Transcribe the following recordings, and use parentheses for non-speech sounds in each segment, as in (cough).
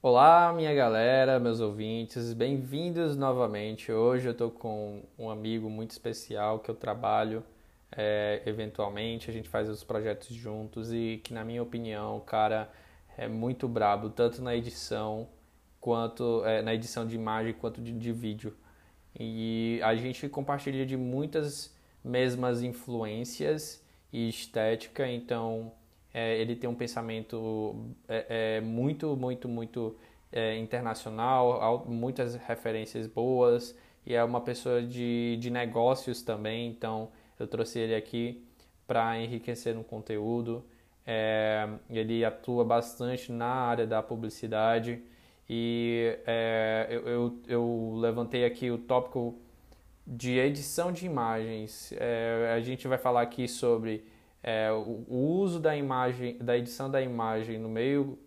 Olá, minha galera, meus ouvintes, bem-vindos novamente. Hoje eu tô com um amigo muito especial que eu trabalho é, eventualmente, a gente faz os projetos juntos e que, na minha opinião, o cara é muito brabo, tanto na edição quanto é, na edição de imagem quanto de, de vídeo. E a gente compartilha de muitas mesmas influências e estética, então é, ele tem um pensamento é, é muito, muito, muito é, internacional, muitas referências boas e é uma pessoa de, de negócios também, então eu trouxe ele aqui para enriquecer no conteúdo. É, ele atua bastante na área da publicidade e eu, eu, eu, levantei aqui o tópico de edição de imagens. É, a gente vai falar aqui sobre é, o, o, uso da imagem, da edição da imagem no meio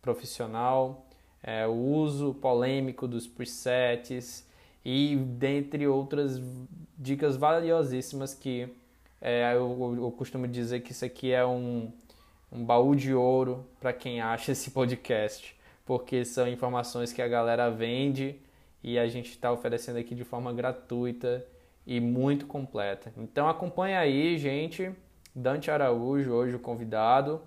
profissional, é, o uso polêmico dos presets e dentre outras dicas valiosíssimas que é, eu, eu, costumo dizer que isso aqui é um, um baú de ouro para quem acha esse podcast, porque são informações que a galera vende e a gente está oferecendo aqui de forma gratuita e muito completa. Então acompanha aí, gente. Dante Araújo, hoje o convidado.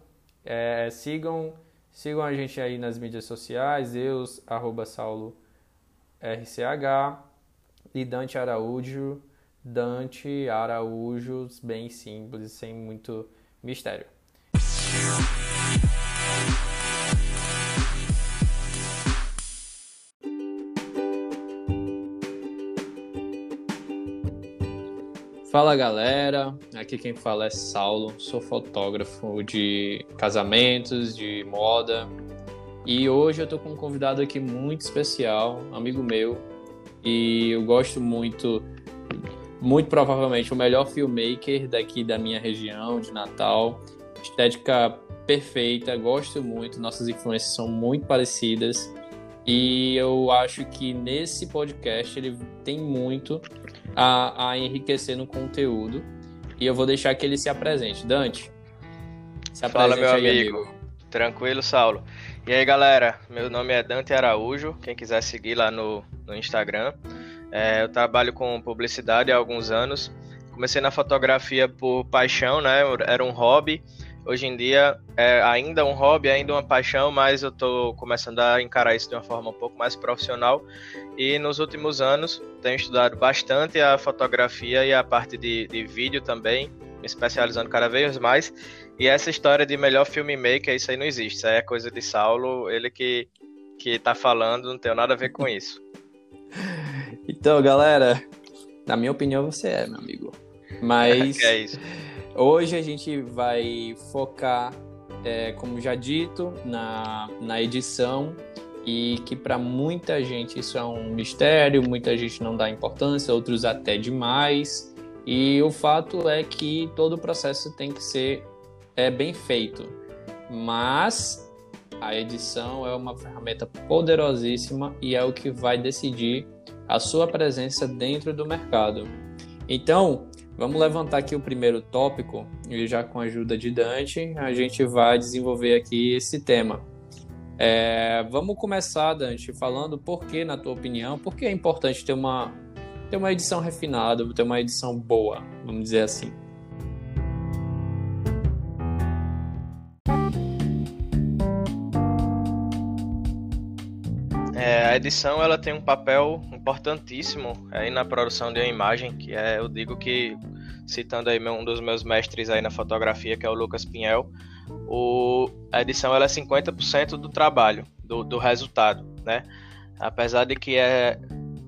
É, sigam, sigam a gente aí nas mídias sociais, eu, arroba Saulo RCH e Dante Araújo, Dante Araújo, bem simples, sem muito mistério. Fala galera, aqui quem fala é Saulo, sou fotógrafo de casamentos, de moda. E hoje eu tô com um convidado aqui muito especial, amigo meu, e eu gosto muito, muito provavelmente o melhor filmmaker daqui da minha região de Natal, estética perfeita, gosto muito, nossas influências são muito parecidas. E eu acho que nesse podcast ele tem muito a, a enriquecer no conteúdo. E eu vou deixar que ele se apresente. Dante, se apresente Fala, meu aí, amigo. amigo. Tranquilo, Saulo. E aí, galera, meu nome é Dante Araújo. Quem quiser seguir lá no, no Instagram. É, eu trabalho com publicidade há alguns anos. Comecei na fotografia por paixão, né? Era um hobby. Hoje em dia é ainda um hobby, ainda uma paixão, mas eu estou começando a encarar isso de uma forma um pouco mais profissional. E nos últimos anos tenho estudado bastante a fotografia e a parte de, de vídeo também, me especializando cada vez mais. E essa história de melhor filmmaker, isso aí não existe. Isso aí é coisa de Saulo, ele que, que tá falando, não tem nada a ver com isso. Então, galera, na minha opinião, você é, meu amigo. Mas. (laughs) é isso. Hoje a gente vai focar, é, como já dito, na, na edição e que para muita gente isso é um mistério, muita gente não dá importância, outros até demais. E o fato é que todo o processo tem que ser é, bem feito. Mas a edição é uma ferramenta poderosíssima e é o que vai decidir a sua presença dentro do mercado. Então, Vamos levantar aqui o primeiro tópico e já com a ajuda de Dante a gente vai desenvolver aqui esse tema. É, vamos começar, Dante, falando por que, na tua opinião, por que é importante ter uma, ter uma edição refinada, ter uma edição boa, vamos dizer assim. A edição ela tem um papel importantíssimo aí na produção de uma imagem, que é, eu digo que, citando aí um dos meus mestres aí na fotografia, que é o Lucas Pinhel, o, a edição ela é 50% do trabalho, do, do resultado, né? Apesar de que é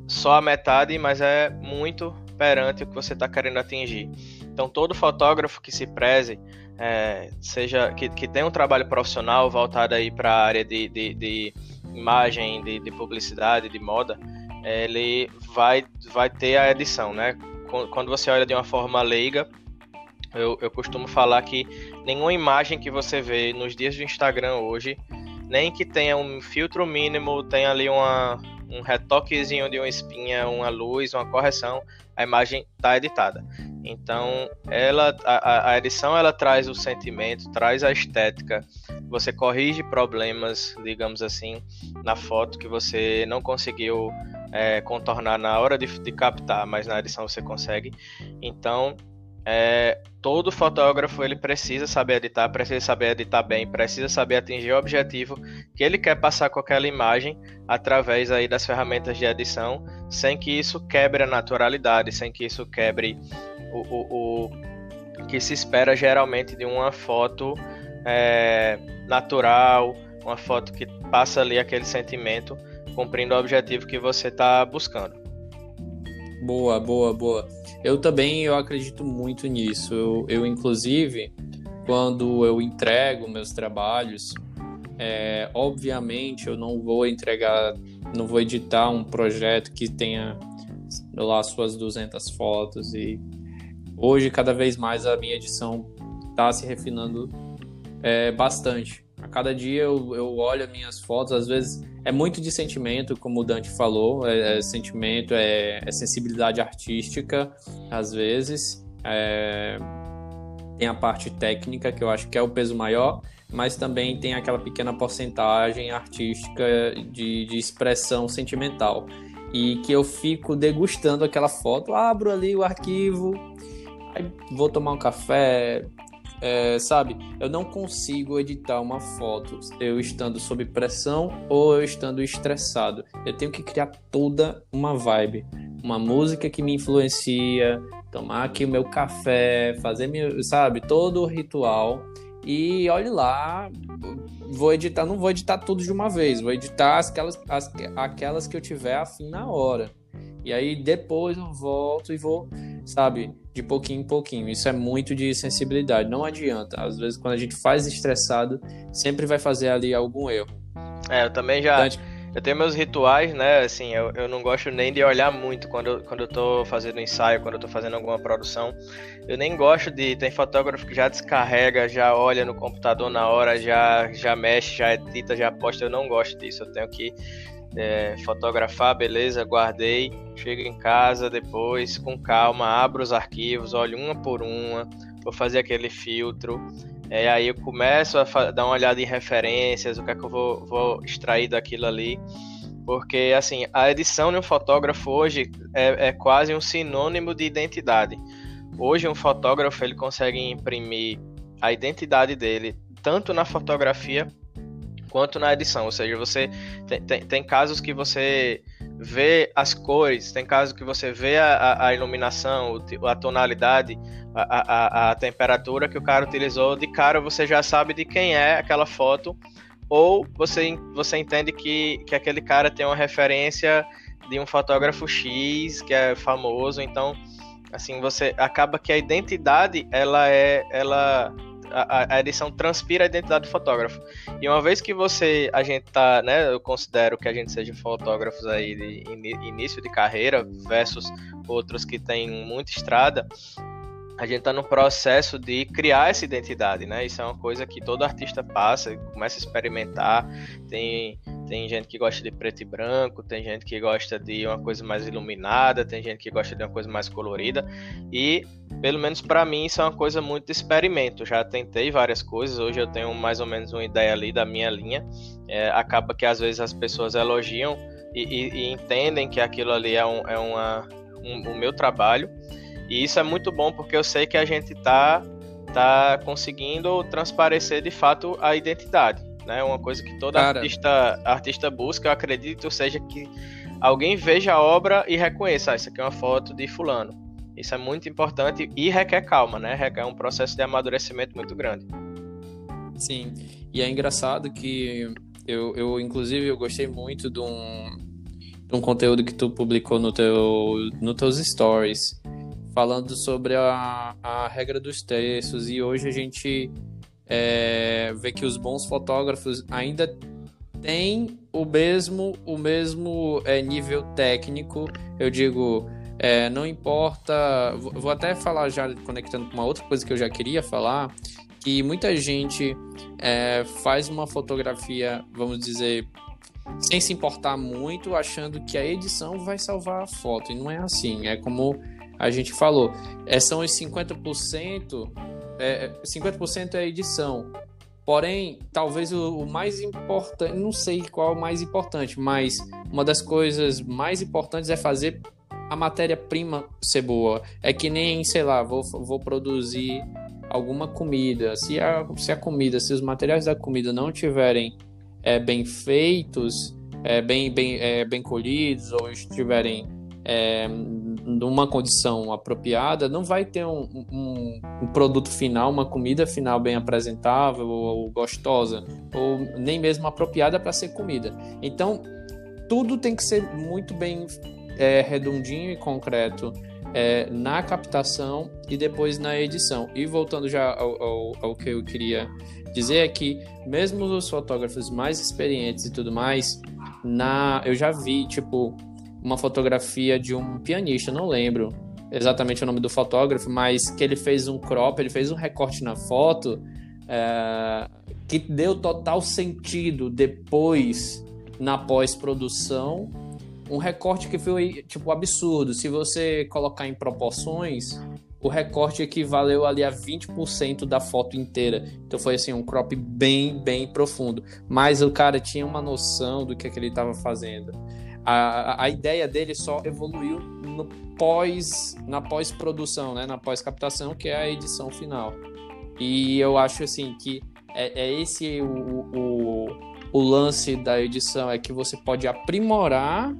só a metade, mas é muito perante o que você está querendo atingir. Então, todo fotógrafo que se preze, é, seja que, que tenha um trabalho profissional voltado aí para a área de, de, de imagem, de, de publicidade, de moda, ele vai, vai ter a edição, né? Quando você olha de uma forma leiga, eu, eu costumo falar que nenhuma imagem que você vê nos dias do Instagram hoje, nem que tenha um filtro mínimo, tenha ali uma, um retoquezinho de uma espinha, uma luz, uma correção, a imagem está editada. Então, ela, a, a edição ela traz o sentimento, traz a estética, você corrige problemas, digamos assim, na foto que você não conseguiu é, contornar na hora de, de, captar, mas na edição você consegue. Então, é, todo fotógrafo ele precisa saber editar, precisa saber editar bem, precisa saber atingir o objetivo que ele quer passar com aquela imagem através aí das ferramentas de edição, sem que isso quebre a naturalidade, sem que isso quebre o, o, o que se espera geralmente de uma foto é, natural, uma foto que passa ali aquele sentimento, cumprindo o objetivo que você está buscando. Boa, boa, boa. Eu também eu acredito muito nisso. Eu, eu inclusive, quando eu entrego meus trabalhos, é, obviamente eu não vou entregar, não vou editar um projeto que tenha lá suas 200 fotos e hoje cada vez mais a minha edição está se refinando é, bastante. A cada dia eu, eu olho minhas fotos, às vezes é muito de sentimento, como o Dante falou, é, é sentimento, é, é, sensibilidade artística, às vezes. É, tem a parte técnica, que eu acho que é o peso maior, mas também tem aquela pequena porcentagem artística de, de expressão sentimental. E que eu fico degustando aquela foto, abro ali o arquivo, vou tomar um café, é, sabe, eu não consigo editar uma foto eu estando sob pressão ou eu estando estressado. Eu tenho que criar toda uma vibe, uma música que me influencia, tomar aqui o meu café, fazer meu, sabe, todo o ritual. E olhe lá, vou editar, não vou editar tudo de uma vez, vou editar aquelas, as, aquelas que eu tiver afim na hora. E aí depois eu volto e vou, sabe, de pouquinho em pouquinho. Isso é muito de sensibilidade. Não adianta. Às vezes, quando a gente faz estressado, sempre vai fazer ali algum erro. É, eu também já. Então, eu tenho meus rituais, né? Assim, eu, eu não gosto nem de olhar muito quando, eu, quando eu tô fazendo ensaio, quando eu tô fazendo alguma produção. Eu nem gosto de. Tem fotógrafo que já descarrega, já olha no computador na hora, já, já mexe, já edita, já posta. Eu não gosto disso. Eu tenho que é, fotografar, beleza, guardei, chego em casa depois, com calma, abro os arquivos, olho uma por uma, vou fazer aquele filtro, é, aí eu começo a dar uma olhada em referências, o que é que eu vou, vou extrair daquilo ali, porque assim, a edição de um fotógrafo hoje é, é quase um sinônimo de identidade. Hoje um fotógrafo ele consegue imprimir a identidade dele tanto na fotografia quanto na edição. Ou seja, você tem, tem, tem casos que você vê as cores, tem casos que você vê a, a iluminação, a tonalidade, a, a, a temperatura que o cara utilizou, de cara você já sabe de quem é aquela foto, ou você, você entende que, que aquele cara tem uma referência de um fotógrafo X que é famoso, então assim você acaba que a identidade ela é ela a, a, edição transpira a identidade do fotógrafo. E uma vez que você, a gente tá, né, eu considero que a gente seja fotógrafos aí de in, início de carreira versus outros que têm muita estrada, a gente está no processo de criar essa identidade, né? Isso é uma coisa que todo artista passa, começa a experimentar. Tem, tem gente que gosta de preto e branco, tem gente que gosta de uma coisa mais iluminada, tem gente que gosta de uma coisa mais colorida. E, pelo menos para mim, isso é uma coisa muito de experimento. Já tentei várias coisas, hoje eu tenho mais ou menos uma ideia ali da minha linha. É, acaba que às vezes as pessoas elogiam e, e, e entendem que aquilo ali é, um, é uma, um, o meu trabalho. E isso é muito bom porque eu sei que a gente está tá conseguindo transparecer de fato a identidade. Né? Uma coisa que todo artista, artista busca, eu acredito, seja que alguém veja a obra e reconheça, ah, isso aqui é uma foto de fulano. Isso é muito importante e requer calma, né? Requer um processo de amadurecimento muito grande. Sim, e é engraçado que eu, eu inclusive, eu gostei muito de um, de um conteúdo que tu publicou no teu, no teus stories, falando sobre a, a regra dos terços, e hoje a gente é, vê que os bons fotógrafos ainda têm o mesmo, o mesmo é, nível técnico, eu digo, é, não importa. Vou até falar já conectando com uma outra coisa que eu já queria falar, que muita gente é, faz uma fotografia, vamos dizer, sem se importar muito, achando que a edição vai salvar a foto. E não é assim. É como a gente falou, é, são os 50%, é, 50% é edição, Porém, talvez o, o mais importante, não sei qual é o mais importante, mas uma das coisas mais importantes é fazer a matéria-prima ser boa. É que nem, sei lá, vou, vou produzir alguma comida. Se a, se a comida, se os materiais da comida não tiverem é, bem feitos, é, bem, bem, é, bem colhidos ou estiverem é, numa condição apropriada, não vai ter um, um, um, produto final, uma comida final bem apresentável ou, gostosa, ou nem mesmo apropriada para ser comida. Então, tudo tem que ser muito bem é, redondinho e concreto é, na captação e depois na edição. E voltando já ao, ao, ao, que eu queria dizer é que mesmo os fotógrafos mais experientes e tudo mais, na eu já vi tipo uma fotografia de um pianista, não lembro exatamente o nome do fotógrafo, mas que ele fez um crop, ele fez um recorte na foto é, que deu total sentido depois na pós-produção um recorte que foi, tipo, absurdo. Se você colocar em proporções, o recorte equivaleu ali a 20% da foto inteira. Então foi assim, um crop bem, bem profundo. Mas o cara tinha uma noção do que, é que ele estava fazendo. A, a ideia dele só evoluiu no pós, na pós-produção, né? na pós-captação, que é a edição final. E eu acho assim que é, é esse o, o, o lance da edição, é que você pode aprimorar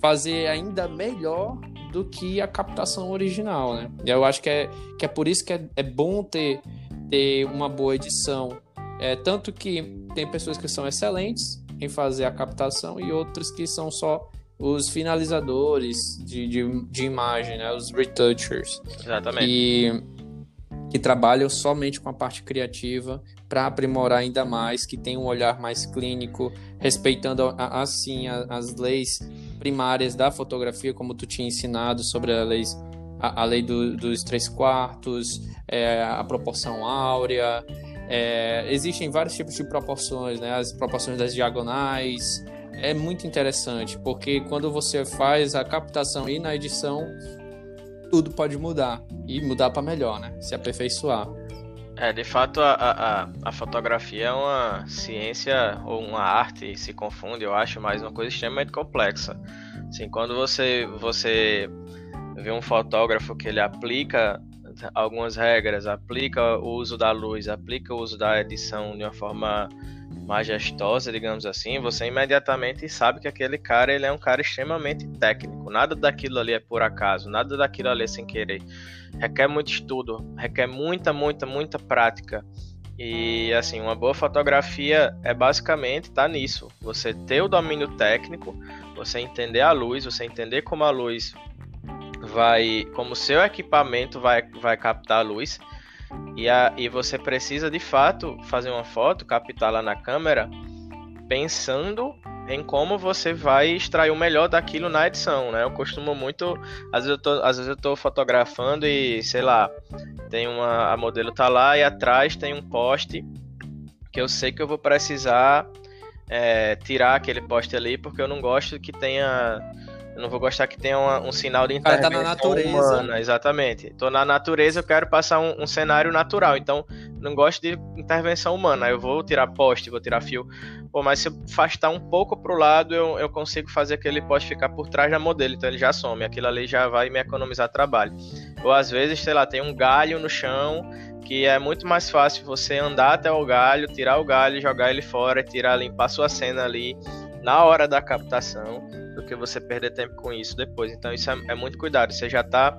fazer ainda melhor do que a captação original, né? Eu acho que é, que é por isso que é, é bom ter, ter uma boa edição. É, tanto que tem pessoas que são excelentes em fazer a captação e outras que são só os finalizadores de, de, de imagem, né? Os retouchers. Exatamente. Que, que trabalham somente com a parte criativa para aprimorar ainda mais, que tem um olhar mais clínico, respeitando assim as leis primárias da fotografia, como tu tinha ensinado sobre a lei, a, a lei do, dos três quartos, é, a proporção áurea. É, existem vários tipos de proporções, né? as proporções das diagonais. É muito interessante, porque quando você faz a captação e na edição, tudo pode mudar e mudar para melhor, né? Se aperfeiçoar. É, de fato, a, a, a fotografia é uma ciência ou uma arte, se confunde, eu acho, mas uma coisa extremamente complexa. Assim, quando você, você vê um fotógrafo que ele aplica algumas regras, aplica o uso da luz, aplica o uso da edição de uma forma majestosa, digamos assim, você imediatamente sabe que aquele cara ele é um cara extremamente técnico. Nada daquilo ali é por acaso, nada daquilo ali é sem querer. Requer muito estudo, requer muita, muita, muita prática. E assim, uma boa fotografia é basicamente tá nisso. Você ter o domínio técnico, você entender a luz, você entender como a luz vai, como seu equipamento vai, vai captar a luz e, a, e você precisa de fato fazer uma foto, captá-la na câmera, pensando em como você vai extrair o melhor daquilo na edição, né? Eu costumo muito, às vezes eu tô, às vezes eu tô fotografando e, sei lá, tem uma a modelo tá lá e atrás tem um poste que eu sei que eu vou precisar é, tirar aquele poste ali porque eu não gosto que tenha eu não vou gostar que tenha uma, um sinal de intervenção tá na natureza. humana. Exatamente. Tô na natureza, eu quero passar um, um, cenário natural. Então, não gosto de intervenção humana. Eu vou tirar poste, vou tirar fio. Pô, mas se eu afastar um pouco pro lado, eu, eu consigo fazer aquele poste ficar por trás da modelo. Então, ele já some. Aquilo ali já vai me economizar trabalho. Ou às vezes, sei lá, tem um galho no chão que é muito mais fácil você andar até o galho, tirar o galho, jogar ele fora, tirar, limpar sua cena ali na hora da captação que você perder tempo com isso depois. Então isso é, é muito cuidado. Você já está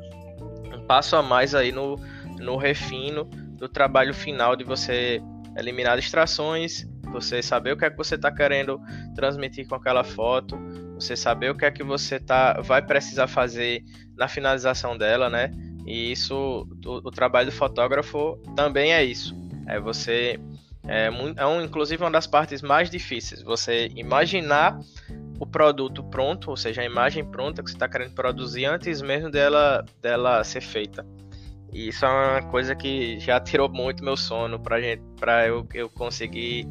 um passo a mais aí no, no refino do trabalho final de você eliminar distrações, você saber o que é que você está querendo transmitir com aquela foto, você saber o que é que você tá, vai precisar fazer na finalização dela, né? E isso, o, o trabalho do fotógrafo também é isso. É você é, é um, inclusive uma das partes mais difíceis. Você imaginar o produto pronto, ou seja, a imagem pronta que você está querendo produzir antes mesmo dela, dela ser feita. E isso é uma coisa que já tirou muito meu sono para gente, para eu, eu conseguir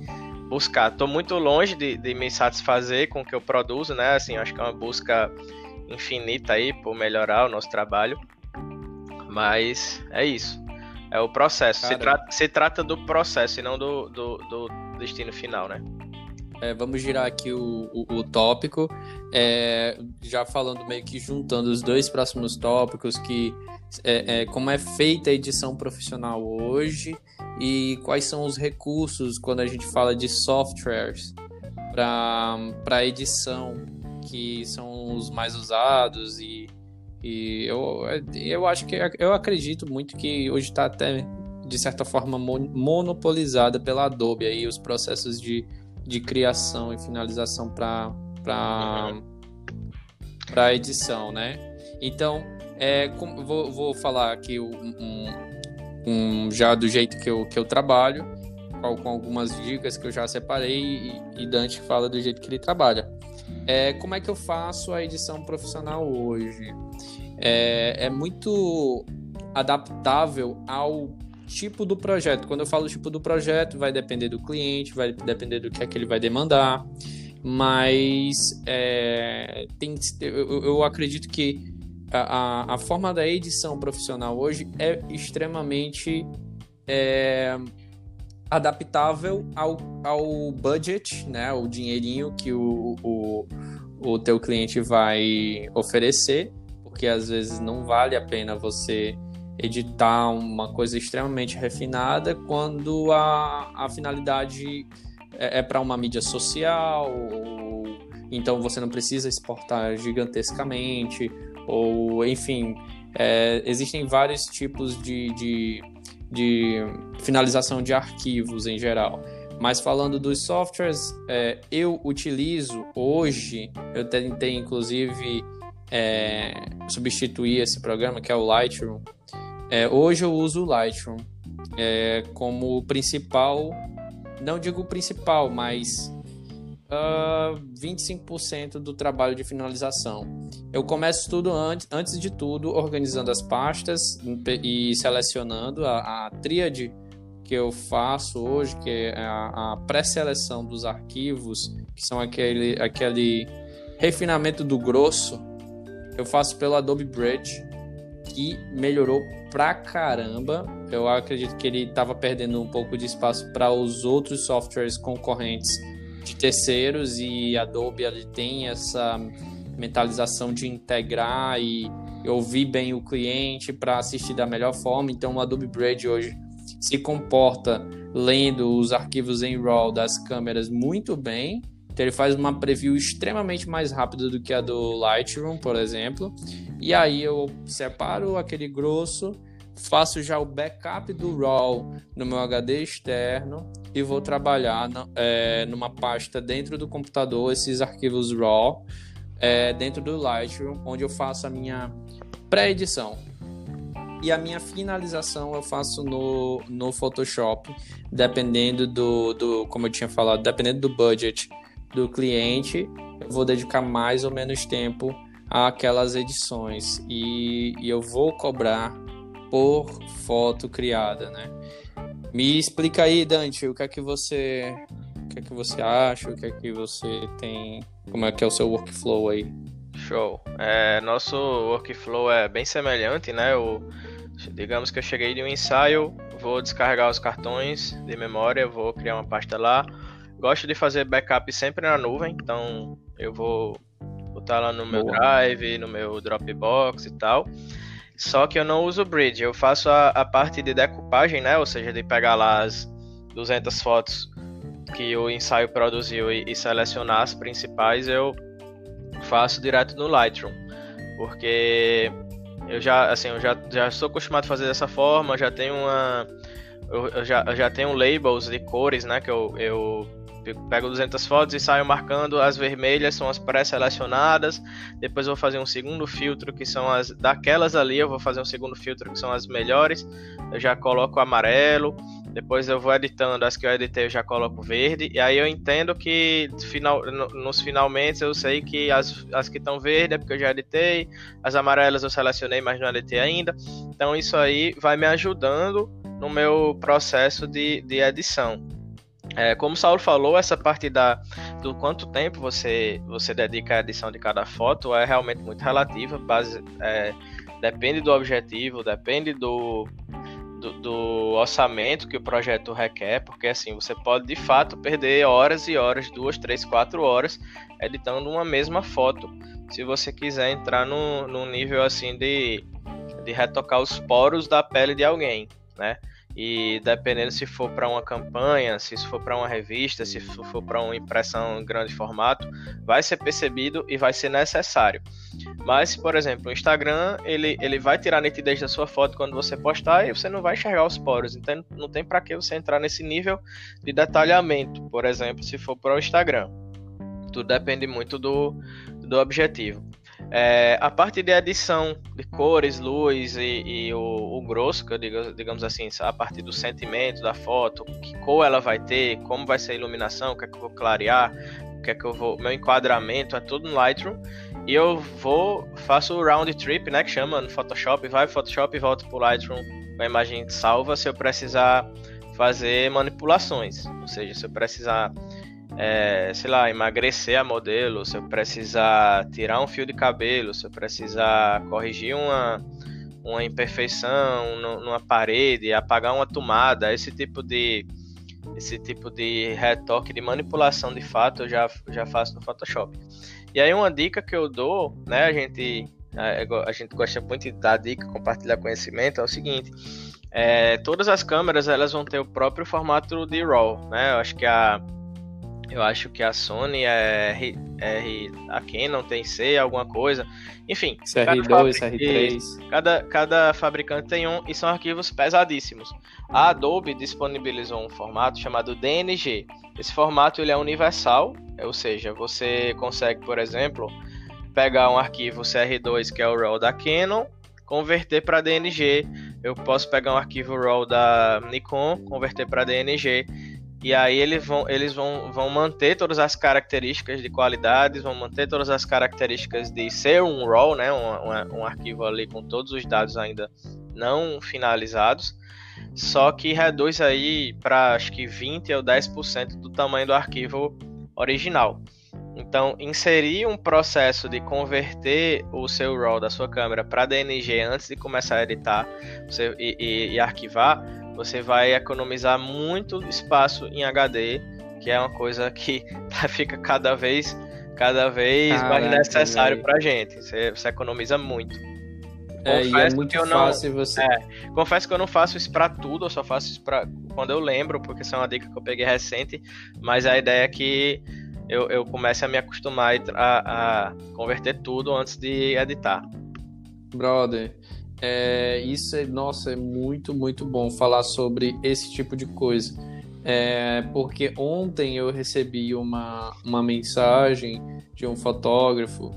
buscar. Estou muito longe de, de me satisfazer com o que eu produzo, né? Assim, acho que é uma busca infinita aí por melhorar o nosso trabalho. Mas é isso. É o processo. Se, tra se, trata do processo e não do, do, do destino final, né? É, vamos girar aqui o, o, o tópico, é, já falando meio que juntando os dois próximos tópicos, que é, é, como é feita a edição profissional hoje e quais são os recursos quando a gente fala de softwares para edição que são os mais usados e, e eu, eu acho que eu acredito muito que hoje está até de certa forma monopolizada pela Adobe aí os processos de, de criação e finalização para para para edição, né? Então é, com, vou, vou falar aqui um, um, já do jeito que eu, que eu trabalho, com algumas dicas que eu já separei e, e Dante fala do jeito que ele trabalha. É, como é que eu faço a edição profissional hoje? É, é muito adaptável ao tipo do projeto. Quando eu falo tipo do projeto, vai depender do cliente, vai depender do que é que ele vai demandar. Mas é, tem, eu, eu acredito que a, a forma da edição profissional hoje é extremamente é, adaptável ao, ao budget, né, o dinheirinho que o, o, o teu cliente vai oferecer, porque às vezes não vale a pena você editar uma coisa extremamente refinada quando a, a finalidade é, é para uma mídia social, ou, então você não precisa exportar gigantescamente, ou enfim, é, existem vários tipos de, de, de, finalização de arquivos em geral. Mas falando dos softwares, é, eu utilizo hoje, eu tentei inclusive é, substituir esse programa que é o Lightroom. É, hoje eu uso o Lightroom é, como principal, não digo principal, mas uh, 25% do trabalho de finalização. Eu começo tudo antes, antes de tudo, organizando as pastas e selecionando a, a tríade que eu faço hoje, que é a, a pré-seleção dos arquivos, que são aquele, aquele refinamento do grosso, eu faço pelo Adobe Bridge, que melhorou pra caramba. Eu acredito que ele estava perdendo um pouco de espaço para os outros softwares concorrentes de terceiros e Adobe ele tem essa mentalização de integrar e ouvir bem o cliente para assistir da melhor forma. Então o Adobe Bridge hoje se comporta lendo os arquivos em RAW das câmeras muito bem. Então ele faz uma preview extremamente mais rápida do que a do Lightroom, por exemplo. E aí eu separo aquele grosso faço já o backup do RAW no meu HD externo e vou trabalhar é, numa pasta dentro do computador, esses arquivos RAW, é, dentro do Lightroom, onde eu faço a minha pré-edição. E a minha finalização eu faço no, no Photoshop, dependendo do, do, como eu tinha falado, dependendo do budget do cliente, eu vou dedicar mais ou menos tempo àquelas edições. E, e eu vou cobrar por foto criada, né? Me explica aí, Dante, o que é que você, o que é que você acha, o que é que você tem, como é que é o seu workflow aí? Show. É, nosso workflow é bem semelhante, né? O, digamos que eu cheguei de um ensaio, vou descarregar os cartões de memória, vou criar uma pasta lá. Gosto de fazer backup sempre na nuvem, então eu vou botar lá no meu Boa. Drive, no meu Dropbox e tal. Só que eu não uso bridge, eu faço a, a parte de decupagem, né? Ou seja, de pegar lá as 200 fotos que o ensaio produziu e, e selecionar as principais, eu faço direto no Lightroom. Porque eu já, assim, eu já, já sou acostumado a fazer dessa forma, já tenho uma. Eu, eu já, eu já tenho labels de cores, né? Que eu, eu pego 200 fotos e saio marcando as vermelhas, são as pré-selecionadas. Depois vou fazer um segundo filtro que são as daquelas ali, eu vou fazer um segundo filtro que são as melhores. Eu já coloco amarelo. Depois eu vou editando as que eu editei, eu já coloco verde. E aí eu entendo que final, nos finalmente eu sei que as, as que estão verde é porque eu já editei. As amarelas eu selecionei, mas não editei ainda. Então isso aí vai me ajudando no meu processo de, de edição. É, como o Saulo falou, essa parte da, do quanto tempo você, você dedica à edição de cada foto é realmente muito relativa, base, é, depende do objetivo, depende do, do, do, orçamento que o projeto requer, porque assim você pode de fato perder horas e horas, duas, três, quatro horas editando uma mesma foto. Se você quiser entrar no nível assim de, de retocar os poros da pele de alguém, né? E dependendo se for para uma campanha, se for para uma revista, se for para uma impressão em grande formato, vai ser percebido e vai ser necessário. Mas, por exemplo, o Instagram, ele, ele vai tirar a nitidez da sua foto quando você postar e você não vai enxergar os poros. Então, não tem para que você entrar nesse nível de detalhamento, por exemplo, se for para o Instagram. Tudo depende muito do, do objetivo. É, a parte de edição de cores, luz e, e o, o, grosso, que digo, digamos assim, a partir do sentimento da foto, que cor ela vai ter, como vai ser a iluminação, o que é que eu vou clarear, o que é que eu vou. Meu enquadramento é tudo no Lightroom. E eu vou, faço o round trip, né? Que chama no Photoshop, vai pro Photoshop e volto pro Lightroom com a imagem salva se eu precisar fazer manipulações. Ou seja, se eu precisar é, sei lá, emagrecer a modelo, se eu precisar tirar um fio de cabelo, se eu precisar corrigir uma, uma imperfeição numa parede, apagar uma tomada, esse tipo de esse tipo de retoque de manipulação de fato eu já, já faço no Photoshop. E aí uma dica que eu dou, né, a gente a, a gente gosta muito de dar dica, compartilhar conhecimento, é o seguinte, é, todas as câmeras elas vão ter o próprio formato de RAW, né? Eu acho que a eu acho que a Sony é R, R a Canon tem C, alguma coisa. Enfim. CR2, CR3. Cada, cada fabricante tem um e são arquivos pesadíssimos. A Adobe disponibilizou um formato chamado DNG. Esse formato ele é universal, ou seja, você consegue, por exemplo, pegar um arquivo CR2 que é o RAW da Canon, converter para DNG. Eu posso pegar um arquivo RAW da Nikon, converter para DNG e aí eles vão, eles vão, vão manter todas as características de qualidades, vão manter todas as características de ser um RAW, né, um, um, arquivo ali com todos os dados ainda não finalizados, só que reduz aí para acho que 20 ou 10% do tamanho do arquivo original. Então, inserir um processo de converter o seu RAW da sua câmera para DNG antes de começar a editar e, e, e arquivar você vai economizar muito espaço em HD, que é uma coisa que (laughs) fica cada vez cada vez Caraca, mais necessário para gente. Você, você, economiza muito. É, confesso e é muito não, fácil você. É, confesso que eu não faço isso para tudo, eu só faço isso para quando eu lembro, porque isso é uma dica que eu peguei recente. Mas a ideia é que eu, eu comece a me acostumar a, a converter tudo antes de editar. Brother, é, isso é, nossa, é muito, muito bom falar sobre esse tipo de coisa. É, porque ontem eu recebi uma, uma mensagem de um fotógrafo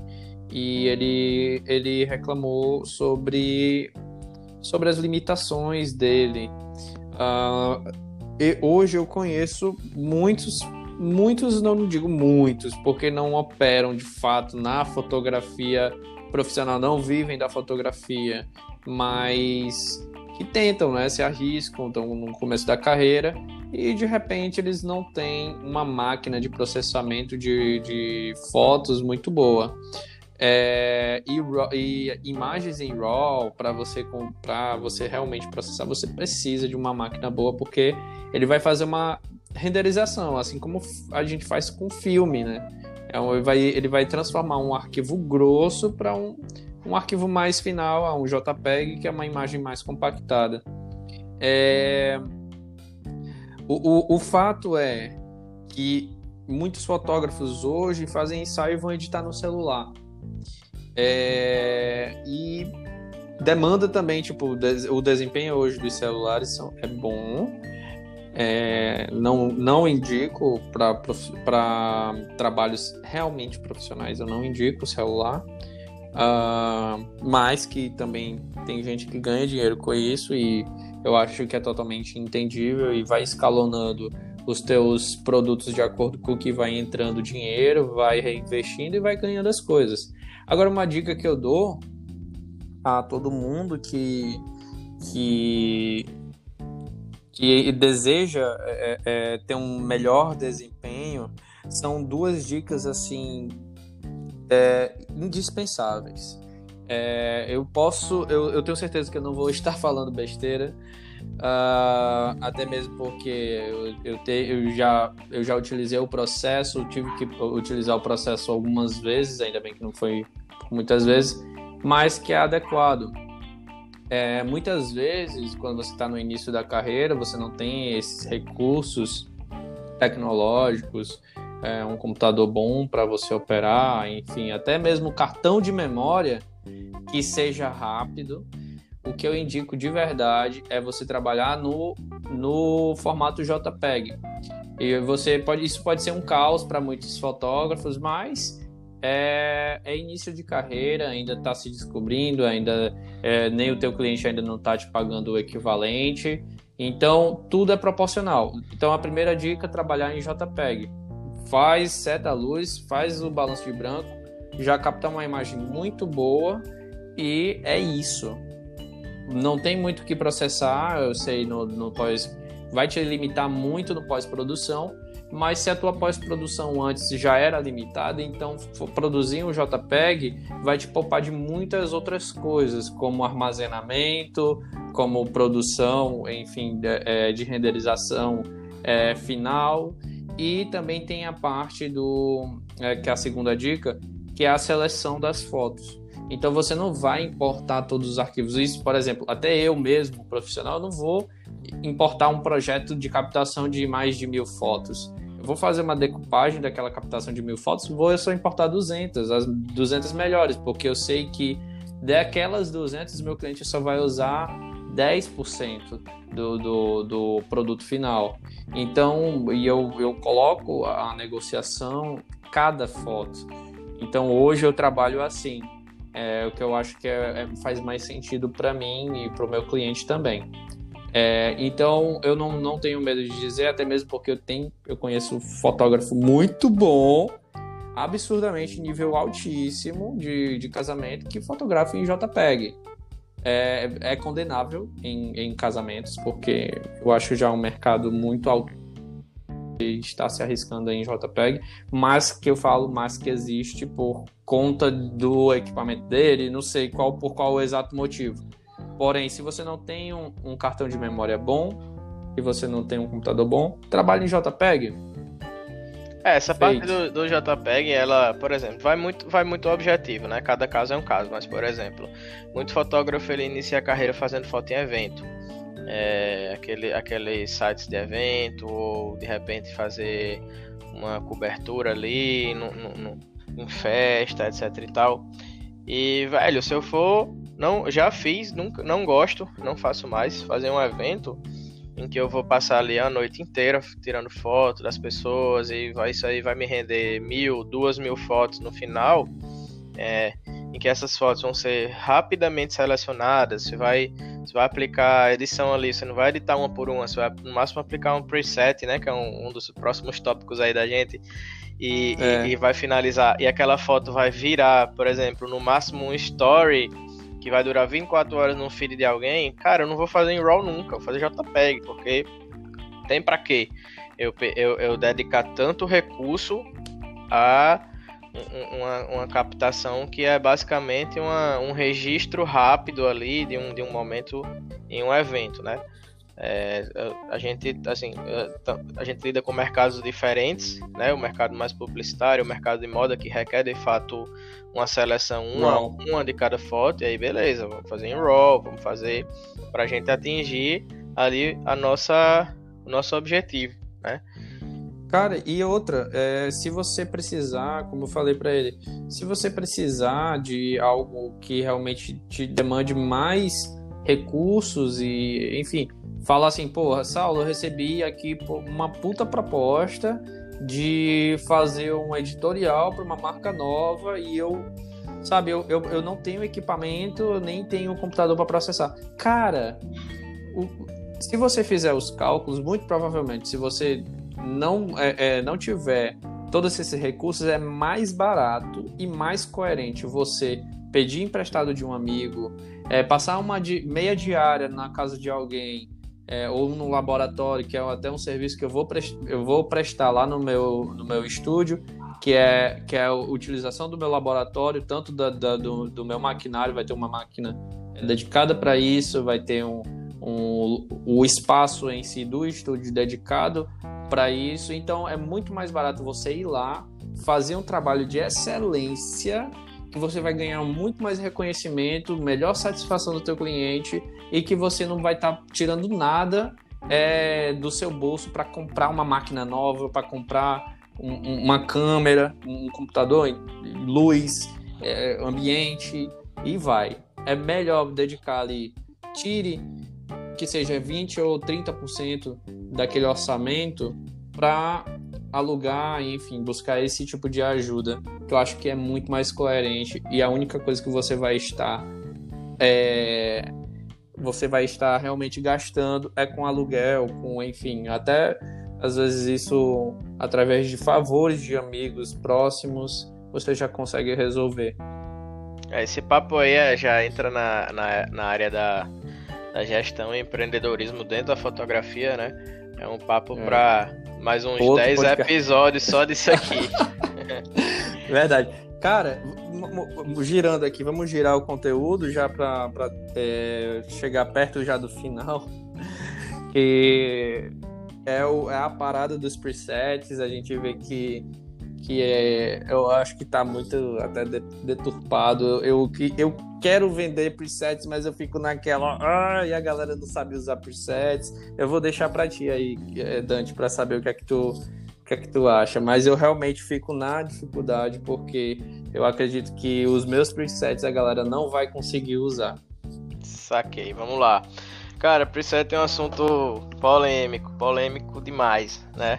e ele, ele reclamou sobre, sobre as limitações dele. Uh, e hoje eu conheço muitos, muitos, não digo muitos, porque não operam de fato na fotografia profissional, não vivem da fotografia mas que tentam, né, se arriscam, estão no começo da carreira e de repente eles não têm uma máquina de processamento de, de fotos muito boa. É, e, e, imagens em RAW para você comprar, você realmente processar, você precisa de uma máquina boa porque ele vai fazer uma renderização, assim como a gente faz com filme, né? É, ele, vai, ele vai transformar um arquivo grosso para um, um arquivo mais final, um JPEG, que é uma imagem mais compactada. É... O, o, o fato é que muitos fotógrafos hoje fazem ensaio e vão editar no celular. É... E demanda também, tipo, o desempenho hoje dos celulares são, é bom. É, não, não indico para trabalhos realmente profissionais, eu não indico o celular. Uh, mas que também tem gente que ganha dinheiro com isso e eu acho que é totalmente entendível e vai escalonando os teus produtos de acordo com o que vai entrando dinheiro, vai reinvestindo e vai ganhando as coisas. Agora, uma dica que eu dou a todo mundo que, que, que deseja é, é, ter um melhor desempenho são duas dicas assim é, indispensáveis. É, eu posso, eu, eu, tenho certeza que eu não vou (laughs) estar falando besteira, Uh, até mesmo porque eu, eu, te, eu, já, eu já utilizei o processo, tive que utilizar o processo algumas vezes, ainda bem que não foi muitas vezes, mas que é adequado. É, muitas vezes, quando você está no início da carreira, você não tem esses recursos tecnológicos, é, um computador bom para você operar, enfim, até mesmo cartão de memória que seja rápido o que eu indico de verdade é você trabalhar no, no formato JPEG. E você pode, isso pode ser um caos para muitos fotógrafos, mas é, é, início de carreira, ainda está se descobrindo, ainda é, nem o teu cliente ainda não está te pagando o equivalente. Então tudo é proporcional. Então a primeira dica é trabalhar em JPEG. Faz seta luz, faz o balanço de branco, já capta uma imagem muito boa e é isso não tem muito o que processar, eu sei, no, no pós. Vai te limitar muito no pós-produção, mas se a tua pós-produção antes já era limitada, então produzir um JPEG vai te poupar de muitas outras coisas, como armazenamento, como produção, enfim, de, é, de renderização é, final. E também tem a parte do, é, que é a segunda dica, que é a seleção das fotos. Então você não vai importar todos os arquivos. Isso, por exemplo, até eu mesmo, profissional, não vou importar um projeto de captação de mais de mil fotos. Eu vou fazer uma decupagem daquela captação de mil fotos, vou só importar 200, as 200 melhores, porque eu sei que daquelas 200 meu cliente só vai usar 10% do, do, do produto final. Então, e eu, eu coloco a negociação cada foto. Então, hoje eu trabalho assim é o que eu acho que é, é, faz mais sentido para mim e para o meu cliente também. É, então eu não, não tenho medo de dizer, até mesmo porque eu tenho, eu conheço fotógrafo muito bom, absurdamente nível altíssimo de, de casamento que fotografa em JPEG. É, é condenável em, em casamentos, porque eu acho já um mercado muito alto está se arriscando em JPEG, mas que eu falo mais que existe por conta do equipamento dele, não sei qual por qual o exato motivo. Porém, se você não tem um, um cartão de memória bom e você não tem um computador bom, trabalhe em JPEG. É, essa Feito. parte do, do, JPEG, ela, por exemplo, vai muito, vai muito objetivo, né? Cada caso é um caso, mas, por exemplo, muito fotógrafo ele inicia a carreira fazendo foto em evento é, aquele, aqueles sites de evento, ou de repente fazer uma cobertura ali no, no, no, em festa, etc e tal. E, velho, se eu for. Não, já fiz, nunca, não gosto, não faço mais. Fazer um evento em que eu vou passar ali a noite inteira tirando foto das pessoas e vai, isso aí vai me render mil, duas mil fotos no final. É, em que essas fotos vão ser rapidamente selecionadas, você vai, você vai aplicar a edição ali, você não vai editar uma por uma, você vai no máximo aplicar um preset, né, que é um, um dos próximos tópicos aí da gente, e, é. e, e, vai finalizar, e aquela foto vai virar, por exemplo, no máximo um story, que vai durar 24 horas no feed de alguém, cara, eu não vou fazer em RAW nunca, vou fazer JPEG, porque tem para quê? Eu, eu, eu dedicar tanto recurso a uma, uma captação que é basicamente uma, um registro rápido ali de um, de um momento em um evento, né? É, a gente assim a gente lida com mercados diferentes né? O mercado mais publicitário o mercado de moda que requer de fato uma seleção uma, uma de cada foto e aí beleza vamos fazer em raw vamos fazer para a gente atingir ali a nossa o nosso objetivo Cara, e outra, é, se você precisar, como eu falei para ele, se você precisar de algo que realmente te demande mais recursos e, enfim, fala assim, porra, Saulo, eu recebi aqui uma puta proposta de fazer um editorial para uma marca nova e eu, sabe, eu, eu, eu não tenho equipamento, nem tenho computador para processar. Cara, o, se você fizer os cálculos, muito provavelmente, se você não, é, é, não tiver todos esses recursos, é mais barato e mais coerente você pedir emprestado de um amigo, é, passar uma di meia diária na casa de alguém é, ou no laboratório, que é até um serviço que eu vou, eu vou prestar lá no meu, no meu estúdio, que é, que é a utilização do meu laboratório, tanto da, da do, do meu maquinário, vai ter uma máquina dedicada para isso, vai ter um, um, o espaço em si do estúdio dedicado para isso. Então é muito mais barato você ir lá, fazer um trabalho de excelência, que você vai ganhar muito mais reconhecimento, melhor satisfação do teu cliente e que você não vai estar tá tirando nada é, do seu bolso para comprar uma máquina nova, para comprar um, uma câmera, um computador, luz, é, ambiente e vai. É melhor dedicar ali, tire que seja 20 ou 30% daquele orçamento para alugar, enfim, buscar esse tipo de ajuda, que eu acho que é muito mais coerente e a única coisa que você vai estar é, você vai estar realmente gastando é com aluguel, com enfim, até às vezes isso através de favores de amigos próximos você já consegue resolver. É, esse papo aí é, já entra na, na, na área da, da gestão e empreendedorismo dentro da fotografia, né? É um papo é. para mais uns Outro 10 podcast. episódios só disso aqui. (laughs) (laughs) Verdade. Cara, girando aqui, vamos girar o conteúdo já para é, chegar perto já do final. (laughs) Que é, o, é a parada dos presets, a gente vê que, que é, eu acho que tá muito até deturpado. Eu, eu quero vender presets, mas eu fico naquela, ah, e a galera não sabe usar presets. Eu vou deixar para ti aí, é, Dante, para saber o que é que tu que é que tu acha? Mas eu realmente fico na dificuldade porque eu acredito que os meus presets a galera não vai conseguir usar. Saquei, vamos lá. Cara, preset é um assunto polêmico, polêmico demais, né?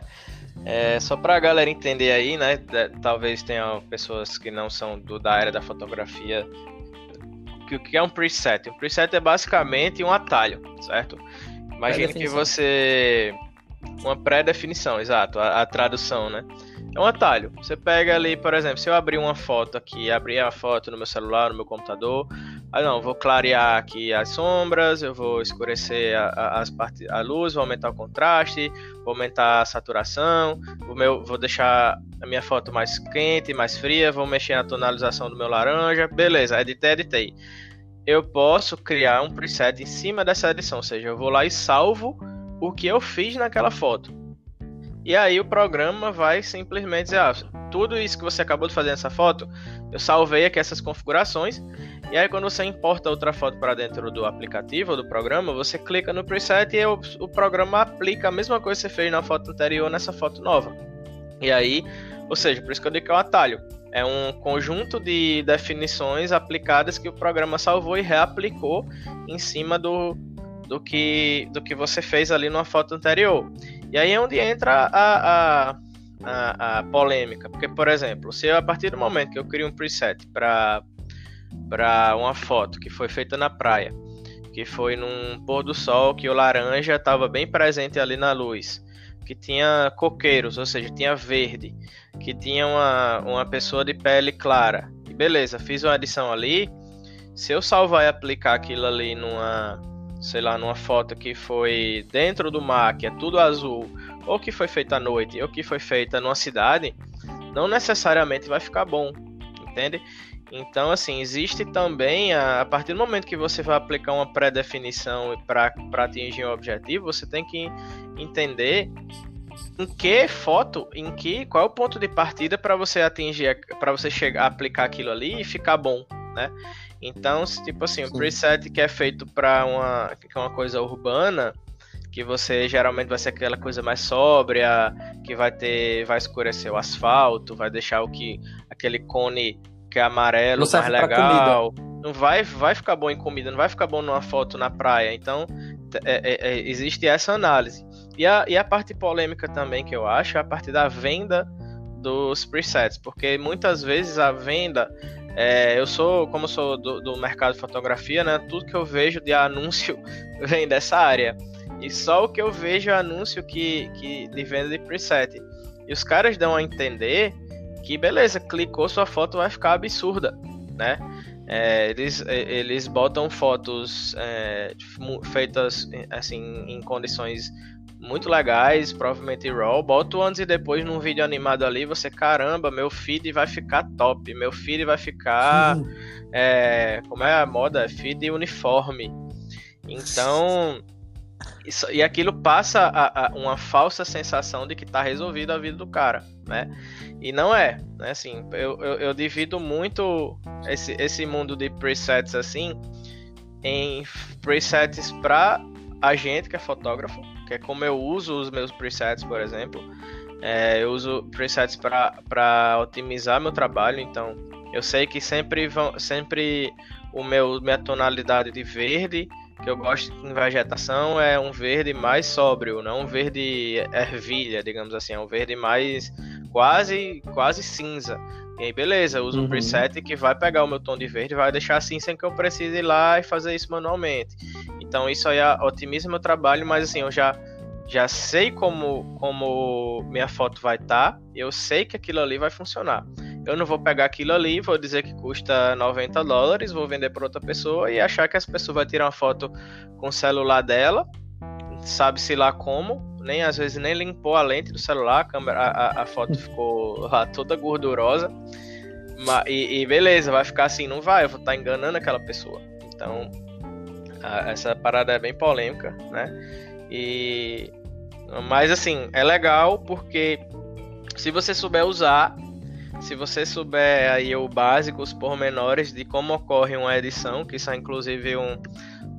É, só pra galera entender aí, né? Talvez tenham pessoas que não são do, da área da fotografia. Que o que é um preset? Um preset é basicamente um atalho, certo? Imagina que você uma pré-definição, exato, a, a, tradução, né? É um atalho. Você pega ali, por exemplo, se eu abrir uma foto aqui, abrir a foto no meu celular, no meu computador, ah não, vou clarear aqui as sombras, eu vou escurecer a, a, as partes, a luz, vou aumentar o contraste, vou aumentar a saturação, o meu, vou deixar a minha foto mais quente, mais fria, vou mexer na tonalização do meu laranja, beleza, editei, editei. Eu posso criar um preset em cima dessa edição, ou seja, eu vou lá e salvo o que eu fiz naquela foto. E aí o programa vai simplesmente dizer, ah, tudo isso que você acabou de fazer nessa foto, eu salvei aqui essas configurações. E aí quando você importa outra foto para dentro do aplicativo ou do programa, você clica no preset e o, o programa aplica a mesma coisa que você fez na foto anterior nessa foto nova. E aí, ou seja, por isso que eu digo que é um atalho. É um conjunto de definições aplicadas que o programa salvou e reaplicou em cima do, do que, do que você fez ali numa foto anterior. E aí é onde entra a, a, a, a polêmica. Porque, por exemplo, se eu, a partir do momento que eu crio um preset para uma foto que foi feita na praia, que foi num pôr do sol que o laranja estava bem presente ali na luz, que tinha coqueiros, ou seja, tinha verde, que tinha uma, uma pessoa de pele clara. E beleza, fiz uma adição ali. Se eu salvar e aplicar aquilo ali numa, sei lá, numa foto que foi dentro do mar, que é tudo azul, ou que foi feita à noite, ou que foi feita numa cidade, não necessariamente vai ficar bom, entende? Então, assim, existe também, a, a partir do momento que você vai aplicar uma pré-definição para atingir um objetivo, você tem que entender em que foto, em que, qual é o ponto de partida para você atingir, para você chegar a aplicar aquilo ali e ficar bom, né? Então, tipo assim, o preset que é feito para uma, que é uma coisa urbana, que você geralmente vai ser aquela coisa mais sóbria, que vai ter, vai escurecer o asfalto, vai deixar o que aquele cone que é amarelo não mais legal. Não vai, vai ficar bom em comida, não vai ficar bom numa foto na praia. Então, é, é, é, existe essa análise. E a, e a parte polêmica também que eu acho é a parte da venda dos presets, porque muitas vezes a venda é, eu sou, como eu sou do, do, mercado de fotografia, né? Tudo que eu vejo de anúncio (laughs) vem dessa área. E só o que eu vejo é anúncio que, que de venda de preset. E os caras dão a entender que, beleza, clicou, sua foto vai ficar absurda, né? É, eles, eles botam fotos é, feitas assim em condições muito legais, provavelmente raw. Boto antes e depois num vídeo animado ali, você, caramba, meu feed vai ficar top, meu feed vai ficar. É, como é a moda? Feed uniforme. Então, Isso, e aquilo passa a, a uma falsa sensação de que está resolvido a vida do cara, né? E não é, né? Assim, eu, eu, eu divido muito esse, esse mundo de presets assim em presets para a gente que é fotógrafo, que é como eu uso os meus presets, por exemplo. É, eu uso presets para otimizar meu trabalho, então eu sei que sempre vão, sempre o meu minha tonalidade de verde que eu gosto em vegetação é um verde mais sóbrio, não um verde ervilha, digamos assim, é um verde mais quase quase cinza. E aí, beleza, eu uso uhum. um preset que vai pegar o meu tom de verde e vai deixar assim sem que eu precise ir lá e fazer isso manualmente. Então isso aí otimiza meu trabalho, mas assim, eu já já sei como, como minha foto vai estar, tá, eu sei que aquilo ali vai funcionar. Eu não vou pegar aquilo ali, vou dizer que custa 90 dólares, vou vender para outra pessoa e achar que essa pessoa vai tirar uma foto com o celular dela, sabe-se lá como, nem às vezes nem limpou a lente do celular, a, câmera, a, a foto (laughs) ficou lá toda gordurosa. E, e, beleza, vai ficar assim, não vai, eu vou estar tá enganando aquela pessoa. Então, a, essa parada é bem polêmica, né? E mas assim, é legal porque se você souber usar, se você souber aí o básico, os pormenores de como ocorre uma edição, que isso é inclusive um,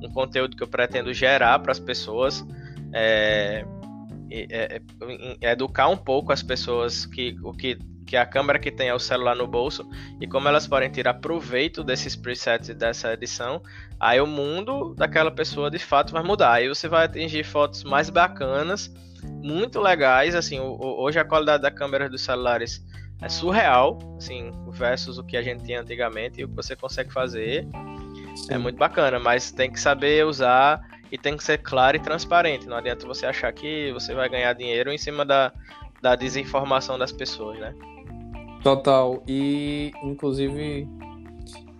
um conteúdo que eu pretendo gerar para as pessoas, é, é, é, educar um pouco as pessoas que o que, que a câmera que tem é o celular no bolso e como elas podem tirar proveito desses presets e dessa edição, aí o mundo daquela pessoa de fato vai mudar. Aí você vai atingir fotos mais bacanas muito legais. Assim, hoje a qualidade da câmera dos celulares é surreal, assim, versus o que a gente tinha antigamente e o que você consegue fazer. É Sim. É muito bacana, mas tem que saber usar e tem que ser claro e transparente. Não adianta você achar que você vai ganhar dinheiro em cima da, da desinformação das pessoas, né? Total. E, inclusive,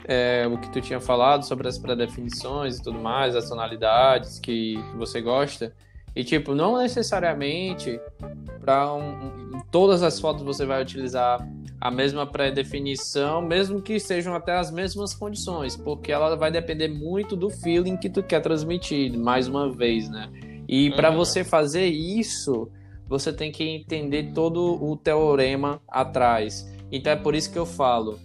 é, o que tu tinha falado sobre as pré-definições e tudo mais, as tonalidades que você gosta, e tipo, não necessariamente para um, todas as fotos você vai utilizar a mesma pré-definição, mesmo que sejam até as mesmas condições, porque ela vai depender muito do feeling que tu quer transmitir, mais uma vez, né? E uhum. para você fazer isso, você tem que entender todo o teorema atrás. Então é por isso que eu falo,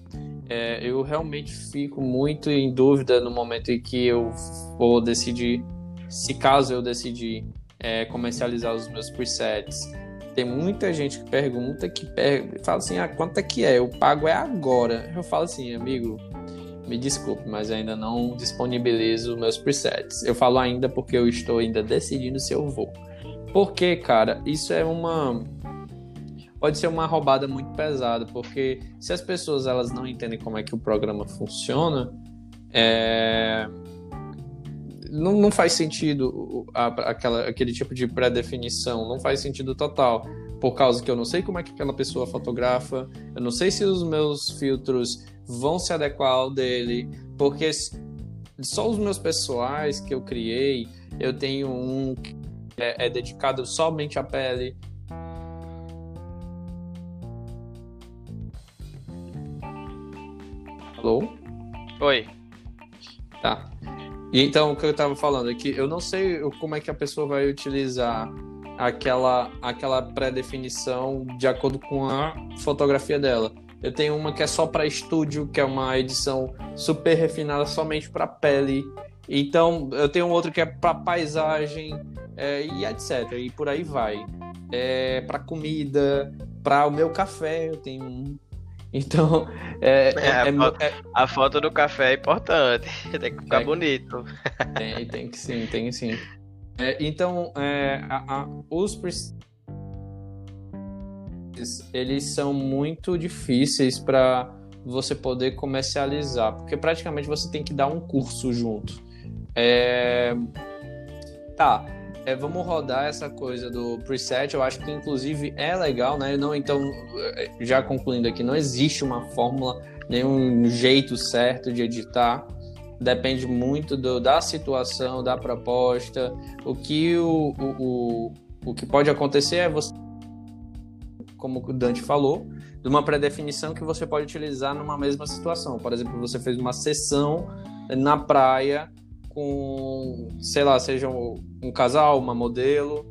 é, eu realmente fico muito em dúvida no momento em que eu vou decidir, se caso eu decidir é, comercializar os meus presets. Tem muita gente que pergunta, que per... fala assim, ah, quanto é que é? Eu pago é agora. Eu falo assim, amigo, me desculpe, mas ainda não disponibilizo meus presets. Eu falo ainda porque eu estou ainda decidindo se eu vou. Porque, cara, isso é uma pode ser uma roubada muito pesada, porque se as pessoas elas não entendem como é que o programa funciona, é não, não faz sentido a, aquela, aquele tipo de pré-definição, não faz sentido total. Por causa que eu não sei como é que aquela pessoa fotografa, eu não sei se os meus filtros vão se adequar ao dele, porque só os meus pessoais que eu criei, eu tenho um que é, é dedicado somente à pele. Alô? Oi. Tá. E então, o que eu estava falando é que eu não sei como é que a pessoa vai utilizar aquela, aquela pré-definição de acordo com a fotografia dela. Eu tenho uma que é só para estúdio, que é uma edição super refinada somente para pele. Então, eu tenho outra que é para paisagem é, e etc. E por aí vai. É, para comida, para o meu café, eu tenho um então, é, é, a, é, foto, é, a, foto, do café é importante, (laughs) tem que ficar bonito. Tem, tem que sim, tem sim. É, então, é, a, a, os eles são muito difíceis para você poder comercializar, porque praticamente você tem que dar um curso junto. É... Tá, é, vamos rodar essa coisa do preset. Eu acho que inclusive é legal, né? Não, então, já concluindo aqui, não existe uma fórmula, nenhum jeito certo de editar. Depende muito do, da situação, da proposta. O que o, o, o, o que pode acontecer é você, como o Dante falou, de uma pré-definição que você pode utilizar numa mesma situação. Por exemplo, você fez uma sessão na praia com, sei lá, seja um, um casal, uma modelo,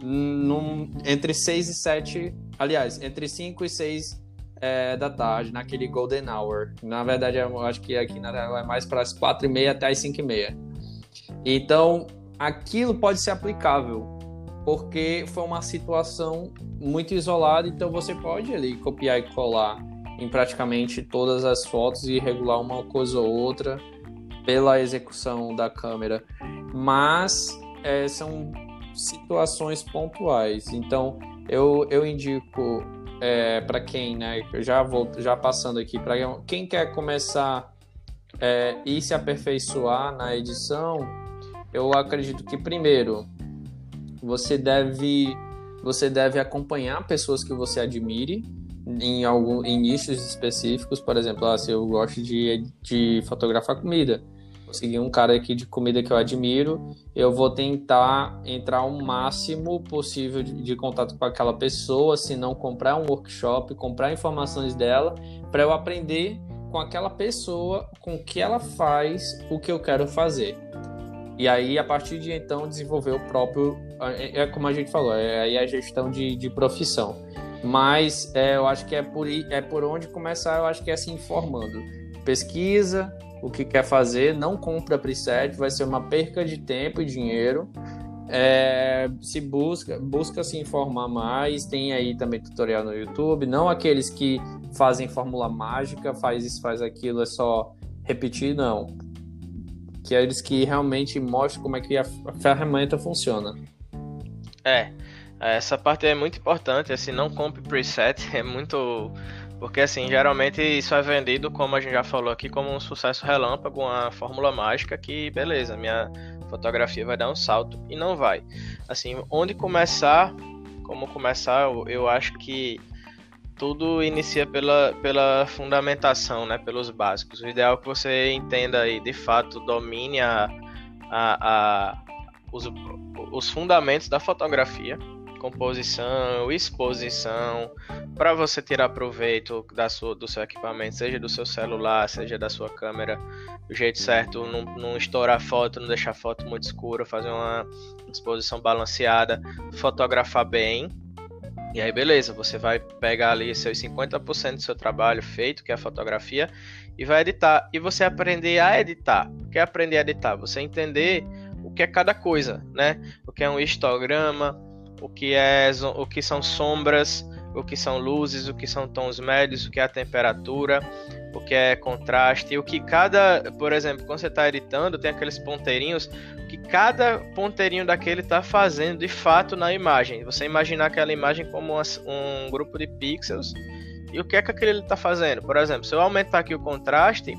num, entre 6 e 7, aliás, entre 5 e 6 é, da tarde, naquele golden hour. Na verdade, eu acho que aqui na é mais para as 4 e meia até as 5 e meia. Então, aquilo pode ser aplicável, porque foi uma situação muito isolada, então você pode ali copiar e colar em praticamente todas as fotos e regular uma coisa ou outra pela execução da câmera, mas é, são situações pontuais. Então eu, eu indico é, para quem, né, já vou já passando aqui para quem quer começar é, e se aperfeiçoar na edição, eu acredito que primeiro você deve você deve acompanhar pessoas que você admire em algum nichos específicos, por exemplo, ah, se eu gosto de, de fotografar comida, seguir um cara aqui de comida que eu admiro, eu vou tentar entrar o máximo possível de, de contato com aquela pessoa, se não comprar um workshop, comprar informações dela, para eu aprender com aquela pessoa, com que ela faz o que eu quero fazer. E aí, a partir de então, desenvolver o próprio. É, é como a gente falou, é aí a gestão de, de profissão. Mas é, eu acho que é por, é por onde começar, eu acho que é se informando. Pesquisa o que quer fazer, não compra preset, vai ser uma perca de tempo e dinheiro. É, se busca, busca se informar mais, tem aí também tutorial no YouTube, não aqueles que fazem fórmula mágica, faz isso, faz aquilo, é só repetir, não. Que é eles que realmente mostram como é que a ferramenta funciona. É, essa parte é muito importante, assim, não compre preset, (laughs) é muito. Porque, assim, geralmente isso é vendido, como a gente já falou aqui, como um sucesso relâmpago, uma fórmula mágica que, beleza, minha fotografia vai dar um salto e não vai. Assim, onde começar, como começar, eu, eu acho que tudo inicia pela, pela fundamentação, né, pelos básicos. O ideal é que você entenda e, de fato, domine a, a, a os, os fundamentos da fotografia, composição, exposição, para você tirar proveito da sua, do seu equipamento, seja do seu celular, seja da sua câmera, do jeito certo, não, não estourar foto, não deixar foto muito escura, fazer uma exposição balanceada, fotografar bem. E aí, beleza, você vai pegar ali seus 50% do seu trabalho feito, que é a fotografia, e vai editar. E você aprender a editar. O que é aprender a editar? Você entender o que é cada coisa, né? O que é um histograma, o que, é, o que são sombras, o que são luzes, o que são tons médios, o que é a temperatura, o que é contraste, o que cada, por exemplo, quando você está editando, tem aqueles ponteirinhos, que cada ponteirinho daquele está fazendo de fato na imagem. Você imaginar aquela imagem como um grupo de pixels e o que é que aquele está fazendo. Por exemplo, se eu aumentar aqui o contraste,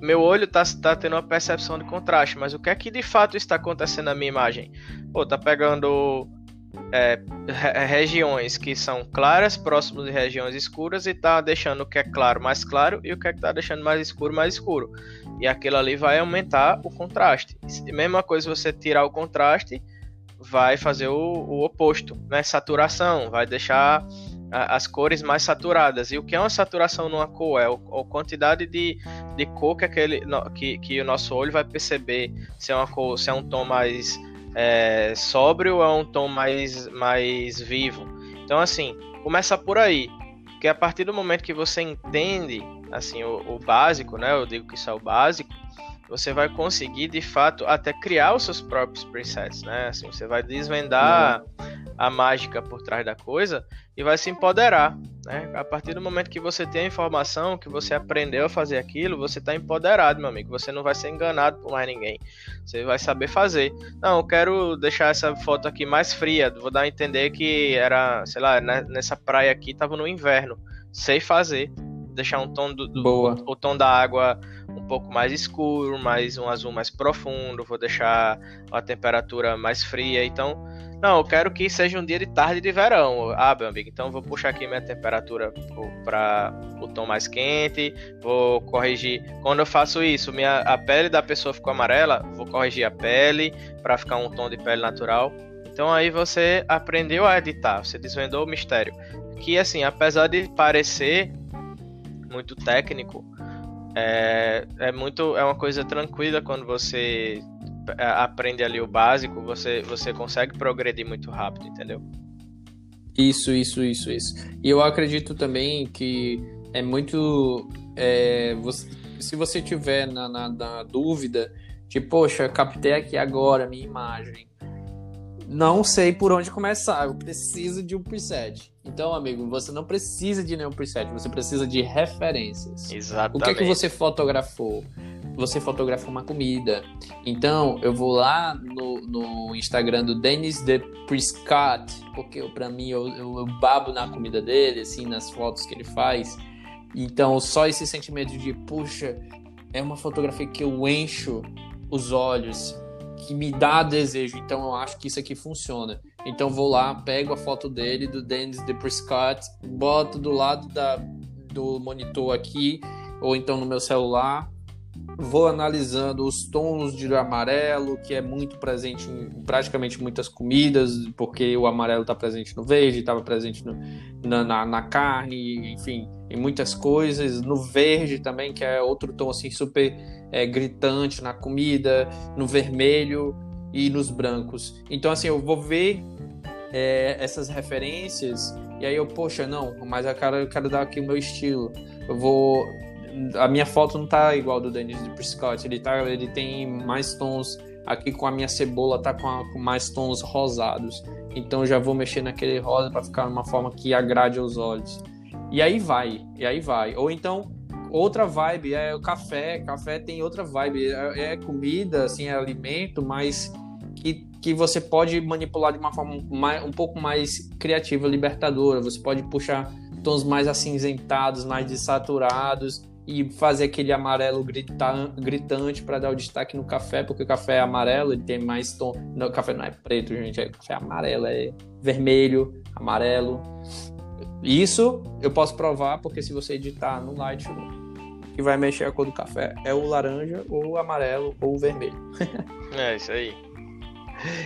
meu olho está tá tendo uma percepção de contraste, mas o que é que de fato está acontecendo na minha imagem? Pô, tá pegando é, regiões que são claras próximas de regiões escuras e tá deixando o que é claro mais claro e o que é que tá deixando mais escuro mais escuro. E aquilo ali vai aumentar o contraste. E mesma coisa você tirar o contraste, vai fazer o, o oposto, né? Saturação, vai deixar a, as cores mais saturadas. E o que é uma saturação numa cor? É a, a quantidade de, de cor que, aquele, que, que o nosso olho vai perceber se é uma cor, se é um tom mais é, sóbrio ou é um tom mais, mais vivo. Então, assim, começa por aí. Porque a partir do momento que você entende assim o, o básico, né? Eu digo que isso é o básico, você vai conseguir de fato até criar os seus próprios presets, né? Assim, você vai desvendar a mágica por trás da coisa e vai se empoderar. Né? A partir do momento que você tem a informação, que você aprendeu a fazer aquilo, você está empoderado, meu amigo. Você não vai ser enganado por mais ninguém. Você vai saber fazer. Não, eu quero deixar essa foto aqui mais fria. Vou dar a entender que era, sei lá, né, nessa praia aqui estava no inverno. Sei fazer. Deixar um tom do, do Boa. O, o tom da água um pouco mais escuro, mais um azul mais profundo. Vou deixar a temperatura mais fria. Então não, eu quero que seja um dia de tarde de verão. Ah, meu amigo, então vou puxar aqui minha temperatura para o tom mais quente, vou corrigir. Quando eu faço isso, minha, a pele da pessoa ficou amarela, vou corrigir a pele para ficar um tom de pele natural. Então aí você aprendeu a editar, você desvendou o mistério. Que assim, apesar de parecer muito técnico, É, é muito é uma coisa tranquila quando você é, aprende ali o básico, você você consegue progredir muito rápido, entendeu? Isso, isso, isso, isso. E eu acredito também que é muito. É, você, se você tiver na, na, na dúvida de, poxa, captei aqui agora a minha imagem, não sei por onde começar, eu preciso de um preset. Então, amigo, você não precisa de nenhum preset, você precisa de referências. Exatamente. O que é que você fotografou? Você fotografou uma comida. Então, eu vou lá no, no Instagram do Dennis de Prescott, porque para mim eu, eu, eu babo na comida dele, assim, nas fotos que ele faz. Então, só esse sentimento de, puxa, é uma fotografia que eu encho os olhos, que me dá desejo. Então, eu acho que isso aqui funciona. Então, vou lá, pego a foto dele, do Dennis de Prescott, boto do lado da, do monitor aqui, ou então no meu celular, vou analisando os tons de amarelo, que é muito presente em praticamente muitas comidas, porque o amarelo está presente no verde, estava presente no, na, na, na, carne, enfim, em muitas coisas. No verde também, que é outro tom assim super é, gritante na comida, no vermelho e nos brancos. Então, assim, eu vou ver é, essas referências e aí eu, poxa, não, mas eu quero, eu quero dar aqui o meu estilo. Eu vou a minha foto não tá igual do Dennis de Prescott. Ele, tá, ele tem mais tons. Aqui com a minha cebola tá com, a, com mais tons rosados. Então já vou mexer naquele rosa para ficar uma forma que agrade aos olhos. E aí vai, e aí vai. Ou então, outra vibe é o café. Café tem outra vibe. É, é comida, assim, é alimento, mas que, que você pode manipular de uma forma mais, um pouco mais criativa, libertadora. Você pode puxar tons mais acinzentados, mais desaturados e fazer aquele amarelo gritante para dar o destaque no café, porque o café é amarelo, ele tem mais tom. Não, o café não é preto, gente, é café amarelo, é vermelho, amarelo. Isso eu posso provar, porque se você editar no Lightroom, que vai mexer a cor do café é o laranja, ou o amarelo, ou o vermelho. é, isso aí.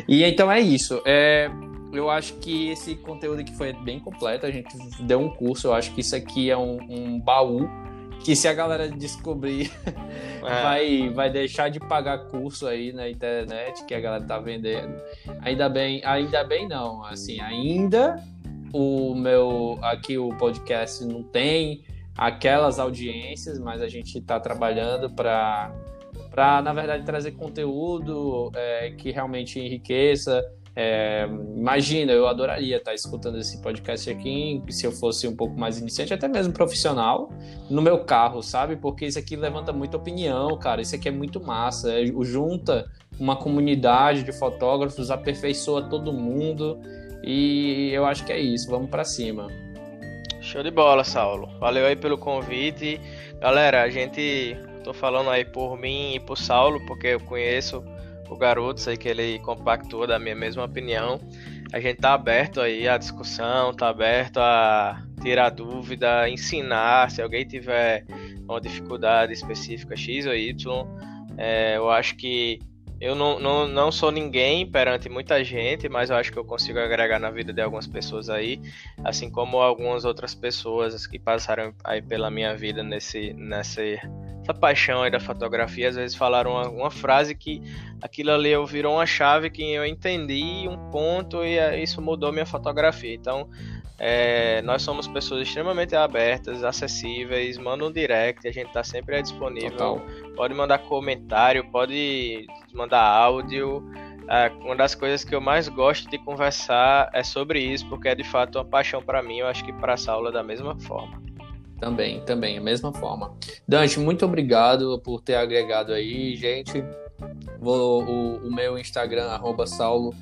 E então é isso. É, eu acho que esse conteúdo aqui foi bem completo. A gente deu um curso. Eu acho que isso aqui é um, um baú que se a galera descobrir, (laughs) é. vai, vai deixar de pagar curso aí na internet que a galera tá vendendo. Ainda bem, ainda bem não, assim, ainda o meu aqui o podcast não tem aquelas audiências, mas a gente está trabalhando para para na verdade trazer conteúdo é, que realmente enriqueça é, imagina, eu adoraria estar escutando esse podcast aqui se eu fosse um pouco mais iniciante, até mesmo profissional, no meu carro, sabe? Porque isso aqui levanta muita opinião, cara. Isso aqui é muito massa. É, junta uma comunidade de fotógrafos, aperfeiçoa todo mundo. E eu acho que é isso. Vamos para cima. Show de bola, Saulo. Valeu aí pelo convite. Galera, a gente. Tô falando aí por mim e por Saulo, porque eu conheço o garoto, sei que ele compactua da minha mesma opinião. A gente tá aberto aí à discussão, tá aberto a tirar dúvida, ensinar. Se alguém tiver uma dificuldade específica X ou Y, é, eu acho que eu não, não, não sou ninguém perante muita gente, mas eu acho que eu consigo agregar na vida de algumas pessoas aí, assim como algumas outras pessoas que passaram aí pela minha vida nesse, nesse, essa paixão aí da fotografia, às vezes falaram uma, uma, frase que aquilo ali eu virou uma chave que eu entendi um ponto e isso mudou minha fotografia. Então, é, nós somos pessoas extremamente abertas, acessíveis, manda um direct, a gente está sempre disponível. Total. Pode mandar comentário, pode mandar áudio. É, uma das coisas que eu mais gosto de conversar é sobre isso, porque é de fato uma paixão para mim, eu acho que para a Saula da mesma forma. Também, também, a mesma forma. Dante, muito obrigado por ter agregado aí, gente. Vou, o, o meu Instagram, arroba saulorch.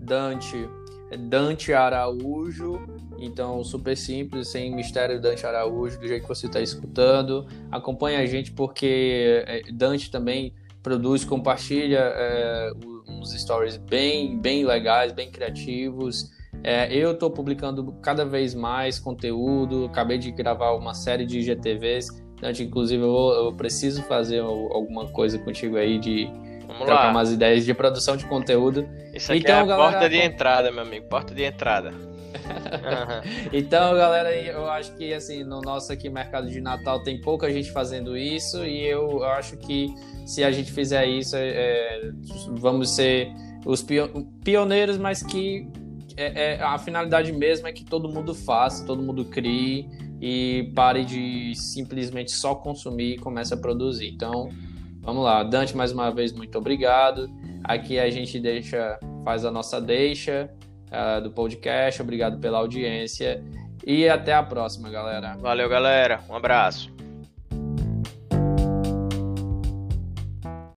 Dante, Dante Araújo. Então, super simples, sem mistério, Dante Araújo, do jeito que você está escutando. Acompanhe a gente porque é, Dante também produz, compartilha é, uns stories bem, bem legais, bem criativos. É, eu estou publicando cada vez mais conteúdo, acabei de gravar uma série de GTVs, Dante, inclusive eu, eu preciso fazer alguma coisa contigo aí de Vamos trocar lá. umas ideias de produção de conteúdo. Isso aqui então, é a galera, porta de entrada, meu amigo, porta de entrada. (laughs) então, galera, eu acho que assim, no nosso aqui mercado de Natal tem pouca gente fazendo isso e eu, eu acho que se a gente fizer isso, é, vamos ser os pioneiros, mas que é, é, a finalidade mesmo é que todo mundo faça, todo mundo crie e pare de simplesmente só consumir e comece a produzir. Então, vamos lá. Dante, mais uma vez, muito obrigado. Aqui a gente deixa, faz a nossa deixa uh, do podcast. Obrigado pela audiência e até a próxima, galera. Valeu, galera. Um abraço.